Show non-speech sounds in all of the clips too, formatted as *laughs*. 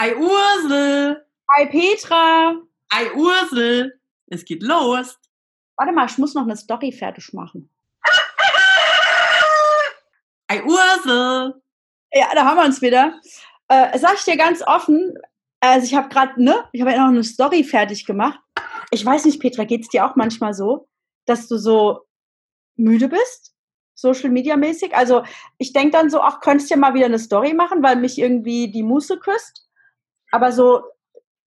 Hi Ursel. Hi Petra. Hi Ursel. Es geht los. Warte mal, ich muss noch eine Story fertig machen. Hi Ursel. Ja, da haben wir uns wieder. Äh, sag ich dir ganz offen, also ich habe gerade, ne, ich habe ja noch eine Story fertig gemacht. Ich weiß nicht, Petra, geht's dir auch manchmal so, dass du so müde bist? Social Media mäßig? Also ich denk dann so, ach, könntest du ja mal wieder eine Story machen, weil mich irgendwie die Muße küsst. Aber so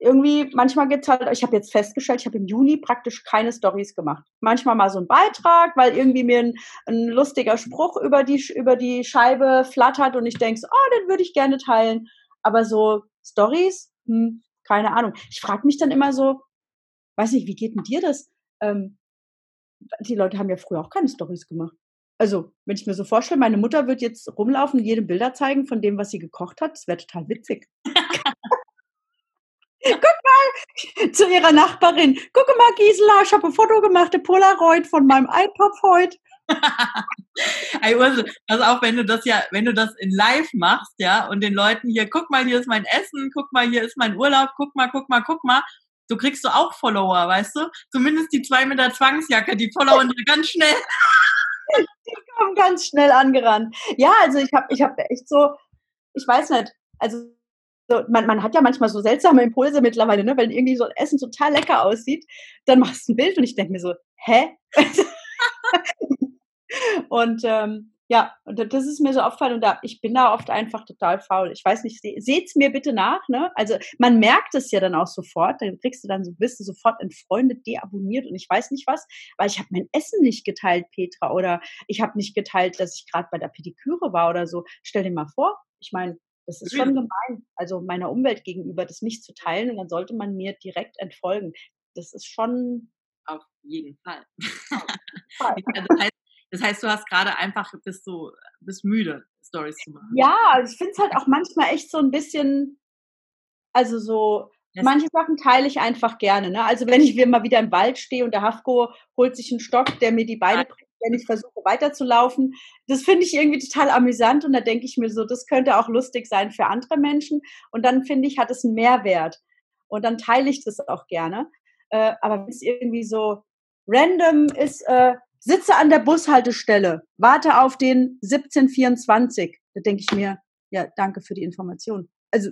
irgendwie, manchmal gibt's halt, ich habe jetzt festgestellt, ich habe im Juni praktisch keine Stories gemacht. Manchmal mal so ein Beitrag, weil irgendwie mir ein, ein lustiger Spruch über die, über die Scheibe flattert und ich denke, so, oh, den würde ich gerne teilen. Aber so Stories, hm, keine Ahnung. Ich frage mich dann immer so, weiß nicht, wie geht denn dir das? Ähm, die Leute haben ja früher auch keine Stories gemacht. Also, wenn ich mir so vorstelle, meine Mutter wird jetzt rumlaufen und jedem Bilder zeigen von dem, was sie gekocht hat, das wäre total witzig. *laughs* Zu ihrer Nachbarin. Guck mal, Gisela, ich habe ein Foto gemacht, ein Polaroid von meinem iPod heute. *laughs* also auch wenn du das ja, wenn du das in live machst, ja, und den Leuten hier, guck mal, hier ist mein Essen, guck mal, hier ist mein Urlaub, guck mal, guck mal, guck mal, so kriegst du auch Follower, weißt du? Zumindest die zwei mit der Zwangsjacke, die followern dir ganz schnell. *laughs* Die kommen ganz schnell angerannt. Ja, also ich habe ich hab echt so, ich weiß nicht, also so, man, man hat ja manchmal so seltsame Impulse mittlerweile, ne? wenn irgendwie so ein Essen total lecker aussieht, dann machst du ein Bild und ich denke mir so, hä? *laughs* und ähm, ja, und das ist mir so aufgefallen und da, ich bin da oft einfach total faul. Ich weiß nicht, seht's mir bitte nach, ne? Also man merkt es ja dann auch sofort, dann kriegst du dann so, bist du sofort entfreundet, deabonniert und ich weiß nicht was, weil ich habe mein Essen nicht geteilt, Petra, oder ich habe nicht geteilt, dass ich gerade bei der Pediküre war oder so. Stell dir mal vor, ich meine, das ist schon gemein, also meiner Umwelt gegenüber, das nicht zu teilen und dann sollte man mir direkt entfolgen. Das ist schon. Auf jeden Fall. Auf *laughs* jeden Fall. das, heißt, das heißt, du hast gerade einfach, bist so, bist müde, Stories zu machen. Ja, ich finde es halt auch manchmal echt so ein bisschen, also so, manche Sachen teile ich einfach gerne. Ne? Also wenn ich mal wieder im Wald stehe und der Hafko holt sich einen Stock, der mir die Beine bringt, wenn ich versuche weiterzulaufen. Das finde ich irgendwie total amüsant und da denke ich mir so, das könnte auch lustig sein für andere Menschen. Und dann finde ich, hat es einen Mehrwert. Und dann teile ich das auch gerne. Äh, aber wenn es irgendwie so random ist, äh, sitze an der Bushaltestelle, warte auf den 1724, da denke ich mir, ja, danke für die Information. Also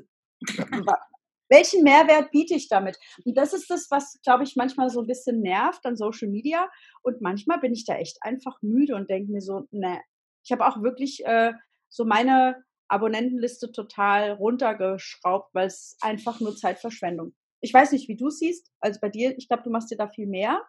welchen Mehrwert biete ich damit? Und das ist das, was, glaube ich, manchmal so ein bisschen nervt an Social Media. Und manchmal bin ich da echt einfach müde und denke mir so, ne, ich habe auch wirklich äh, so meine Abonnentenliste total runtergeschraubt, weil es einfach nur Zeitverschwendung. Ich weiß nicht, wie du siehst. Also bei dir, ich glaube, du machst dir da viel mehr.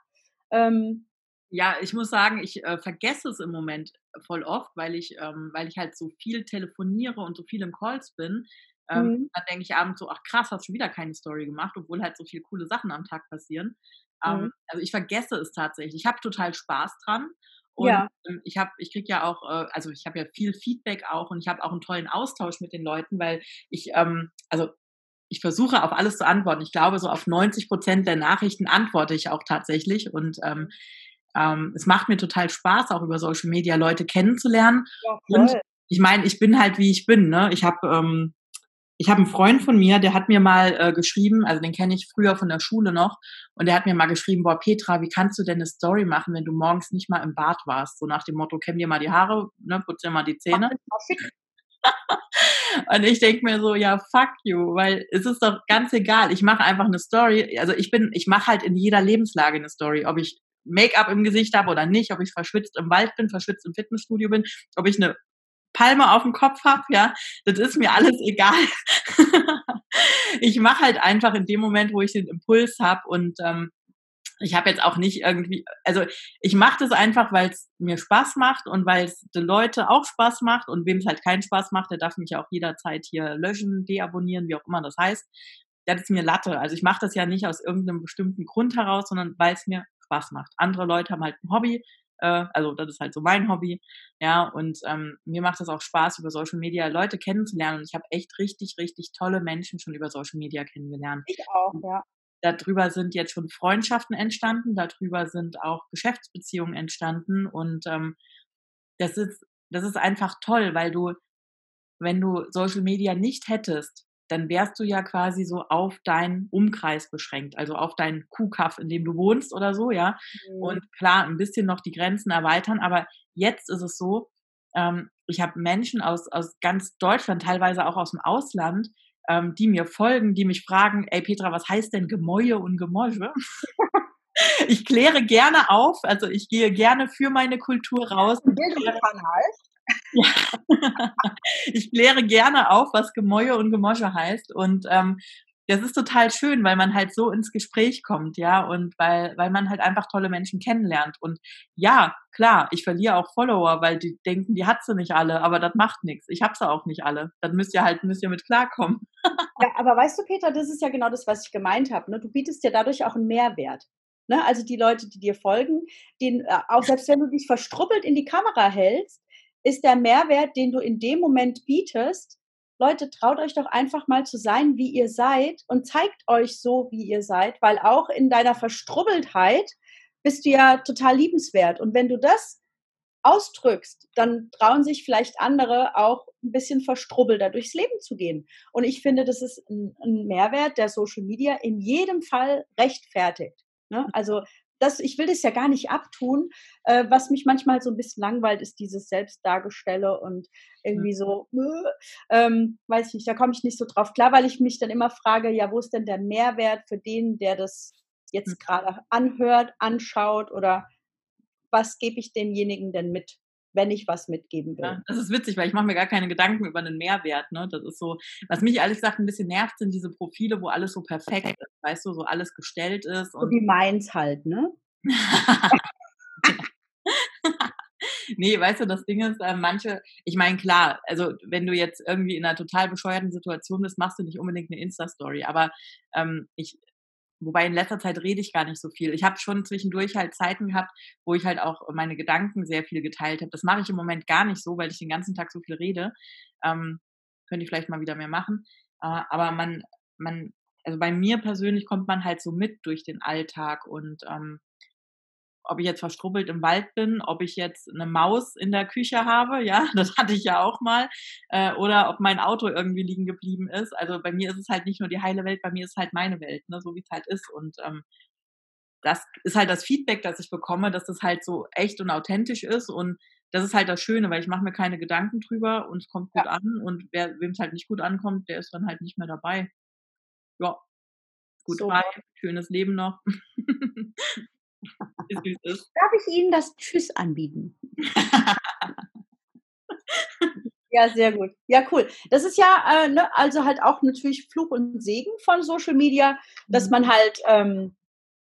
Ähm, ja, ich muss sagen, ich äh, vergesse es im Moment voll oft, weil ich, ähm, weil ich halt so viel telefoniere und so viel im Calls bin, ähm, mhm. Dann denke ich abends so, ach krass, hast schon wieder keine Story gemacht, obwohl halt so viele coole Sachen am Tag passieren. Ähm, mhm. Also ich vergesse es tatsächlich. Ich habe total Spaß dran. Und ja. Ähm, ich habe, ich kriege ja auch, äh, also ich habe ja viel Feedback auch und ich habe auch einen tollen Austausch mit den Leuten, weil ich, ähm, also ich versuche auf alles zu antworten. Ich glaube, so auf 90 Prozent der Nachrichten antworte ich auch tatsächlich. Und ähm, ähm, es macht mir total Spaß, auch über Social Media Leute kennenzulernen. Ja, und ich meine, ich bin halt wie ich bin. Ne? Ich habe ähm, ich habe einen Freund von mir, der hat mir mal äh, geschrieben, also den kenne ich früher von der Schule noch, und der hat mir mal geschrieben, boah, Petra, wie kannst du denn eine Story machen, wenn du morgens nicht mal im Bad warst? So nach dem Motto, kämm dir mal die Haare, ne, putz dir mal die Zähne. *laughs* und ich denke mir so, ja, fuck you, weil es ist doch ganz egal. Ich mache einfach eine Story. Also ich bin, ich mache halt in jeder Lebenslage eine Story, ob ich Make-up im Gesicht habe oder nicht, ob ich verschwitzt im Wald bin, verschwitzt im Fitnessstudio bin, ob ich eine Palme auf dem Kopf habe, ja, das ist mir alles egal. *laughs* ich mache halt einfach in dem Moment, wo ich den Impuls habe und ähm, ich habe jetzt auch nicht irgendwie, also ich mache das einfach, weil es mir Spaß macht und weil es den Leute auch Spaß macht und wem es halt keinen Spaß macht, der darf mich auch jederzeit hier löschen, deabonnieren, wie auch immer das heißt. Das ist mir Latte. Also ich mache das ja nicht aus irgendeinem bestimmten Grund heraus, sondern weil es mir Spaß macht. Andere Leute haben halt ein Hobby, äh, also das ist halt so mein Hobby. Ja, und ähm, mir macht es auch Spaß, über Social Media Leute kennenzulernen. Und ich habe echt richtig, richtig tolle Menschen schon über Social Media kennengelernt. Ich auch, ja. Darüber sind jetzt schon Freundschaften entstanden, darüber sind auch Geschäftsbeziehungen entstanden. Und ähm, das ist, das ist einfach toll, weil du, wenn du Social Media nicht hättest, dann wärst du ja quasi so auf deinen Umkreis beschränkt, also auf deinen Kuhkaff, in dem du wohnst oder so, ja. Mhm. Und klar, ein bisschen noch die Grenzen erweitern, aber jetzt ist es so, ähm, ich habe Menschen aus, aus ganz Deutschland, teilweise auch aus dem Ausland, ähm, die mir folgen, die mich fragen, ey Petra, was heißt denn Gemäue und Gemäusche? *laughs* ich kläre gerne auf, also ich gehe gerne für meine Kultur raus. Bildungskanal. Ja. *laughs* ich kläre gerne auf, was Gemäue und Gemosche heißt. Und ähm, das ist total schön, weil man halt so ins Gespräch kommt, ja, und weil, weil man halt einfach tolle Menschen kennenlernt. Und ja, klar, ich verliere auch Follower, weil die denken, die hat sie nicht alle, aber das macht nichts. Ich habe sie auch nicht alle. Dann müsst ihr halt, müsst ihr mit klarkommen. *laughs* ja, aber weißt du, Peter, das ist ja genau das, was ich gemeint habe. Ne? Du bietest ja dadurch auch einen Mehrwert. Ne? Also die Leute, die dir folgen, den, äh, auch selbst wenn du dich verstrubbelt in die Kamera hältst, ist der Mehrwert, den du in dem Moment bietest, Leute, traut euch doch einfach mal zu sein, wie ihr seid und zeigt euch so, wie ihr seid, weil auch in deiner Verstrubbeltheit bist du ja total liebenswert. Und wenn du das ausdrückst, dann trauen sich vielleicht andere auch ein bisschen verstrubbelter durchs Leben zu gehen. Und ich finde, das ist ein, Mehrwert, der Social Media in jedem Fall rechtfertigt. Ne? Also das, ich will das ja gar nicht abtun. Äh, was mich manchmal so ein bisschen langweilt, ist dieses Selbstdargestelle und irgendwie so, äh, ähm, weiß ich nicht, da komme ich nicht so drauf klar, weil ich mich dann immer frage, ja, wo ist denn der Mehrwert für den, der das jetzt hm. gerade anhört, anschaut oder was gebe ich demjenigen denn mit? Wenn ich was mitgeben will. Ja, das ist witzig, weil ich mache mir gar keine Gedanken über einen Mehrwert. Ne? Das ist so, was mich ehrlich gesagt ein bisschen nervt, sind diese Profile, wo alles so perfekt ist, weißt du, so alles gestellt ist. Und so wie meins halt, ne? *laughs* nee, weißt du, das Ding ist, äh, manche, ich meine, klar, also wenn du jetzt irgendwie in einer total bescheuerten Situation bist, machst du nicht unbedingt eine Insta-Story. Aber ähm, ich, Wobei in letzter Zeit rede ich gar nicht so viel. Ich habe schon zwischendurch halt Zeiten gehabt, wo ich halt auch meine Gedanken sehr viel geteilt habe. Das mache ich im Moment gar nicht so, weil ich den ganzen Tag so viel rede. Ähm, könnte ich vielleicht mal wieder mehr machen. Äh, aber man, man, also bei mir persönlich kommt man halt so mit durch den Alltag und ähm, ob ich jetzt verstrubbelt im Wald bin, ob ich jetzt eine Maus in der Küche habe, ja, *laughs* das hatte ich ja auch mal, äh, oder ob mein Auto irgendwie liegen geblieben ist. Also bei mir ist es halt nicht nur die heile Welt, bei mir ist halt meine Welt, ne, so wie es halt ist. Und ähm, das ist halt das Feedback, das ich bekomme, dass das halt so echt und authentisch ist und das ist halt das Schöne, weil ich mache mir keine Gedanken drüber und es kommt gut ja. an und wer wem es halt nicht gut ankommt, der ist dann halt nicht mehr dabei. Ja, gut so. Schönes Leben noch. *laughs* Darf ich Ihnen das Tschüss anbieten? ja, sehr gut. Ja, cool. Das ist ja äh, ne, also halt auch natürlich Fluch und Segen von Social Media, dass mhm. man halt ähm,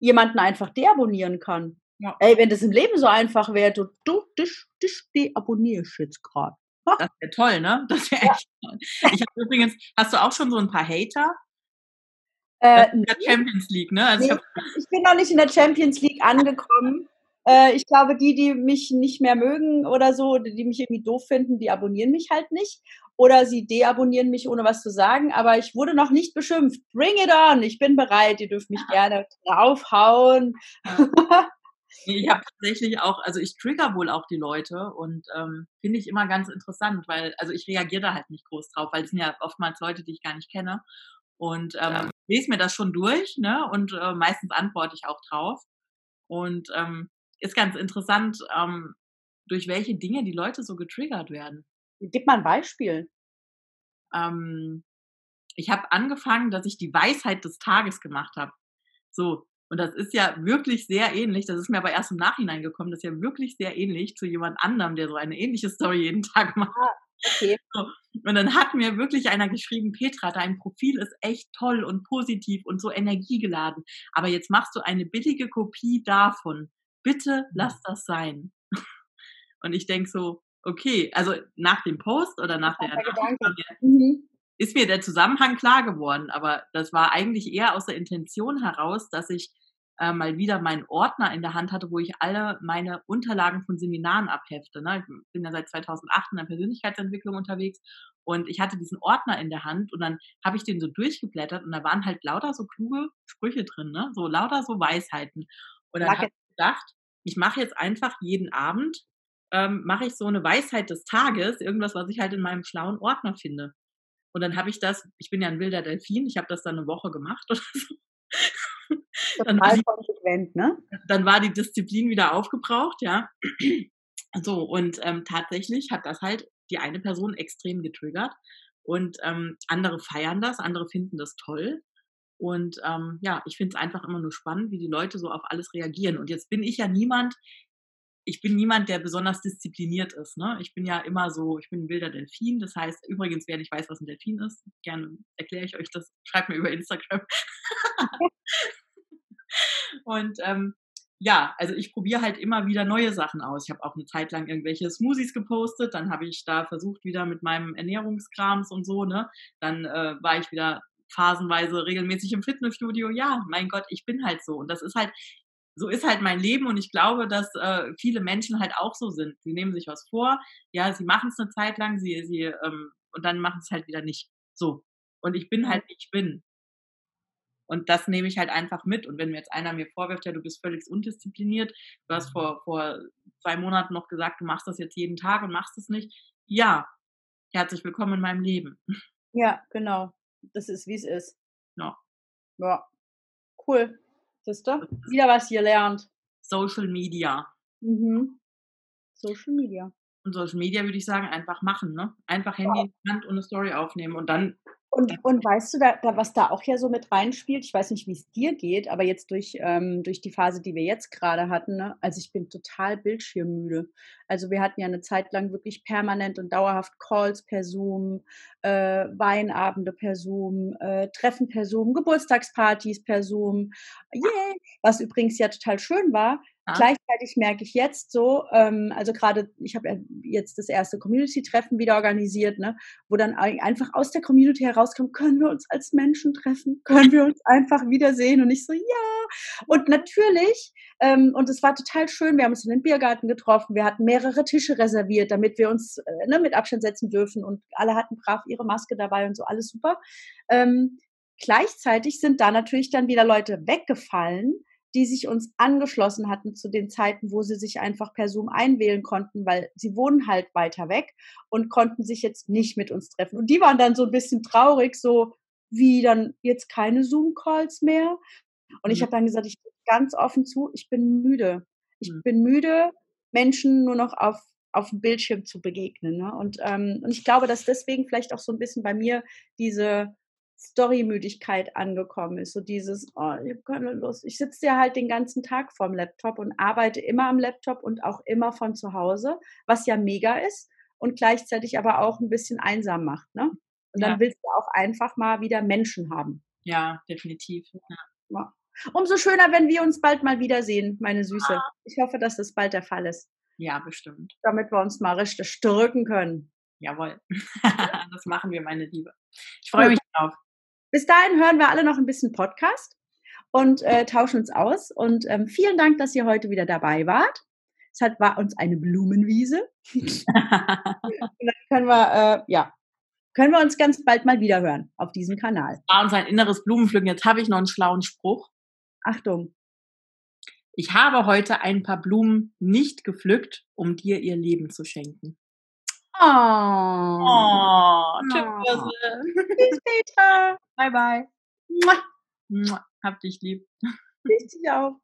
jemanden einfach deabonnieren kann. Ja. Ey, wenn das im Leben so einfach wäre, du, du dich, dich deabonnierst jetzt gerade. Das wäre toll, ne? Das wäre echt toll. Ich habe übrigens, hast du auch schon so ein paar Hater? Äh, in der Champions League, ne? Also nee, ich, bin noch nicht in der Champions League angekommen. Äh, ich glaube, die, die mich nicht mehr mögen oder so, die mich irgendwie doof finden, die abonnieren mich halt nicht. Oder sie deabonnieren mich, ohne was zu sagen. Aber ich wurde noch nicht beschimpft. Bring it on! Ich bin bereit. Ihr dürft mich gerne draufhauen. *laughs* ich habe tatsächlich auch, also ich trigger wohl auch die Leute und ähm, finde ich immer ganz interessant, weil, also ich reagiere da halt nicht groß drauf, weil es sind ja oftmals Leute, die ich gar nicht kenne. Und ähm, lese mir das schon durch, ne? Und äh, meistens antworte ich auch drauf. Und ähm, ist ganz interessant, ähm, durch welche Dinge die Leute so getriggert werden. Gib mal ein Beispiel. Ähm, ich habe angefangen, dass ich die Weisheit des Tages gemacht habe. So, und das ist ja wirklich sehr ähnlich. Das ist mir aber erst im Nachhinein gekommen. Das ist ja wirklich sehr ähnlich zu jemand anderem, der so eine ähnliche Story jeden Tag *laughs* macht. Okay. So. Und dann hat mir wirklich einer geschrieben, Petra, dein Profil ist echt toll und positiv und so energiegeladen. Aber jetzt machst du eine billige Kopie davon. Bitte lass das sein. *laughs* Und ich denke so, okay, also nach dem Post oder nach der, der mhm. ist mir der Zusammenhang klar geworden. Aber das war eigentlich eher aus der Intention heraus, dass ich äh, mal wieder meinen Ordner in der Hand hatte, wo ich alle meine Unterlagen von Seminaren abhefte. Ne? Ich bin ja seit 2008 in der Persönlichkeitsentwicklung unterwegs und ich hatte diesen Ordner in der Hand und dann habe ich den so durchgeblättert und da waren halt lauter so kluge Sprüche drin, ne? so lauter so Weisheiten. Und dann habe ich gedacht, ich mache jetzt einfach jeden Abend, ähm, mache ich so eine Weisheit des Tages, irgendwas, was ich halt in meinem schlauen Ordner finde. Und dann habe ich das, ich bin ja ein wilder Delfin, ich habe das dann eine Woche gemacht oder so. *laughs* Total dann konsequent, ne? Dann war die Disziplin wieder aufgebraucht, ja. *clears throat* So, und ähm, tatsächlich hat das halt die eine Person extrem getriggert. Und ähm, andere feiern das, andere finden das toll. Und ähm, ja, ich finde es einfach immer nur spannend, wie die Leute so auf alles reagieren. Und jetzt bin ich ja niemand, ich bin niemand, der besonders diszipliniert ist. Ne? Ich bin ja immer so, ich bin ein wilder Delfin. Das heißt, übrigens, wer nicht weiß, was ein Delfin ist, gerne erkläre ich euch das. Schreibt mir über Instagram. *laughs* und ähm, ja, also ich probiere halt immer wieder neue Sachen aus. Ich habe auch eine Zeit lang irgendwelche Smoothies gepostet, dann habe ich da versucht wieder mit meinem Ernährungskrams und so, ne? Dann äh, war ich wieder phasenweise regelmäßig im Fitnessstudio. Ja, mein Gott, ich bin halt so und das ist halt so ist halt mein Leben und ich glaube, dass äh, viele Menschen halt auch so sind. Sie nehmen sich was vor, ja, sie machen es eine Zeit lang, sie, sie ähm, und dann machen es halt wieder nicht. So. Und ich bin halt, wie ich bin. Und das nehme ich halt einfach mit. Und wenn mir jetzt einer mir vorwirft, ja, du bist völlig undiszipliniert, du hast vor, vor zwei Monaten noch gesagt, du machst das jetzt jeden Tag und machst es nicht. Ja, herzlich willkommen in meinem Leben. Ja, genau. Das ist, wie es ist. *laughs* Ja. Ja. Cool. Siehst du? Wieder was hier lernt. Social Media. Mhm. Social Media. Und Social Media würde ich sagen, einfach machen, ne? Einfach Handy ja. in die Hand und eine Story aufnehmen und dann und, und weißt du, da, da, was da auch ja so mit reinspielt, ich weiß nicht, wie es dir geht, aber jetzt durch, ähm, durch die Phase, die wir jetzt gerade hatten, ne? also ich bin total bildschirmmüde. Also wir hatten ja eine Zeit lang wirklich permanent und dauerhaft Calls per Zoom, äh, Weinabende per Zoom, äh, Treffen per Zoom, Geburtstagspartys per Zoom. Yeah! Was übrigens ja total schön war, ja. Gleichzeitig merke ich jetzt so, ähm, also gerade, ich habe jetzt das erste Community-Treffen wieder organisiert, ne, wo dann einfach aus der Community herauskommt, können wir uns als Menschen treffen? Können wir uns einfach wiedersehen? Und ich so, ja. Und natürlich, ähm, und es war total schön, wir haben uns in den Biergarten getroffen, wir hatten mehrere Tische reserviert, damit wir uns äh, ne, mit Abstand setzen dürfen und alle hatten brav ihre Maske dabei und so, alles super. Ähm, gleichzeitig sind da natürlich dann wieder Leute weggefallen, die sich uns angeschlossen hatten zu den Zeiten, wo sie sich einfach per Zoom einwählen konnten, weil sie wohnen halt weiter weg und konnten sich jetzt nicht mit uns treffen. Und die waren dann so ein bisschen traurig, so wie dann jetzt keine Zoom-Calls mehr. Und mhm. ich habe dann gesagt, ich bin ganz offen zu, ich bin müde. Ich mhm. bin müde, Menschen nur noch auf auf dem Bildschirm zu begegnen. Ne? Und, ähm, und ich glaube, dass deswegen vielleicht auch so ein bisschen bei mir diese Storymüdigkeit angekommen ist. So dieses, oh, ich habe keine Lust. Ich sitze ja halt den ganzen Tag vorm Laptop und arbeite immer am Laptop und auch immer von zu Hause, was ja mega ist und gleichzeitig aber auch ein bisschen einsam macht. Ne? Und dann ja. willst du auch einfach mal wieder Menschen haben. Ja, definitiv. Ja. Ja. Umso schöner, wenn wir uns bald mal wiedersehen, meine Süße. Ich hoffe, dass das bald der Fall ist. Ja, bestimmt. Damit wir uns mal richtig drücken können. Jawohl. *laughs* das machen wir, meine Liebe. Ich freue mich drauf. Bis dahin hören wir alle noch ein bisschen Podcast und äh, tauschen uns aus. Und ähm, vielen Dank, dass ihr heute wieder dabei wart. Es hat, war uns eine Blumenwiese. *laughs* und dann können wir, äh, ja, können wir uns ganz bald mal wieder hören auf diesem Kanal. War uns ein inneres Blumenpflücken. Jetzt habe ich noch einen schlauen Spruch. Achtung. Ich habe heute ein paar Blumen nicht gepflückt, um dir ihr Leben zu schenken. Oh. Oh, tschüss. Bis später. Bye, bye. Mua. Mua. Hab dich lieb. Ich dich auch.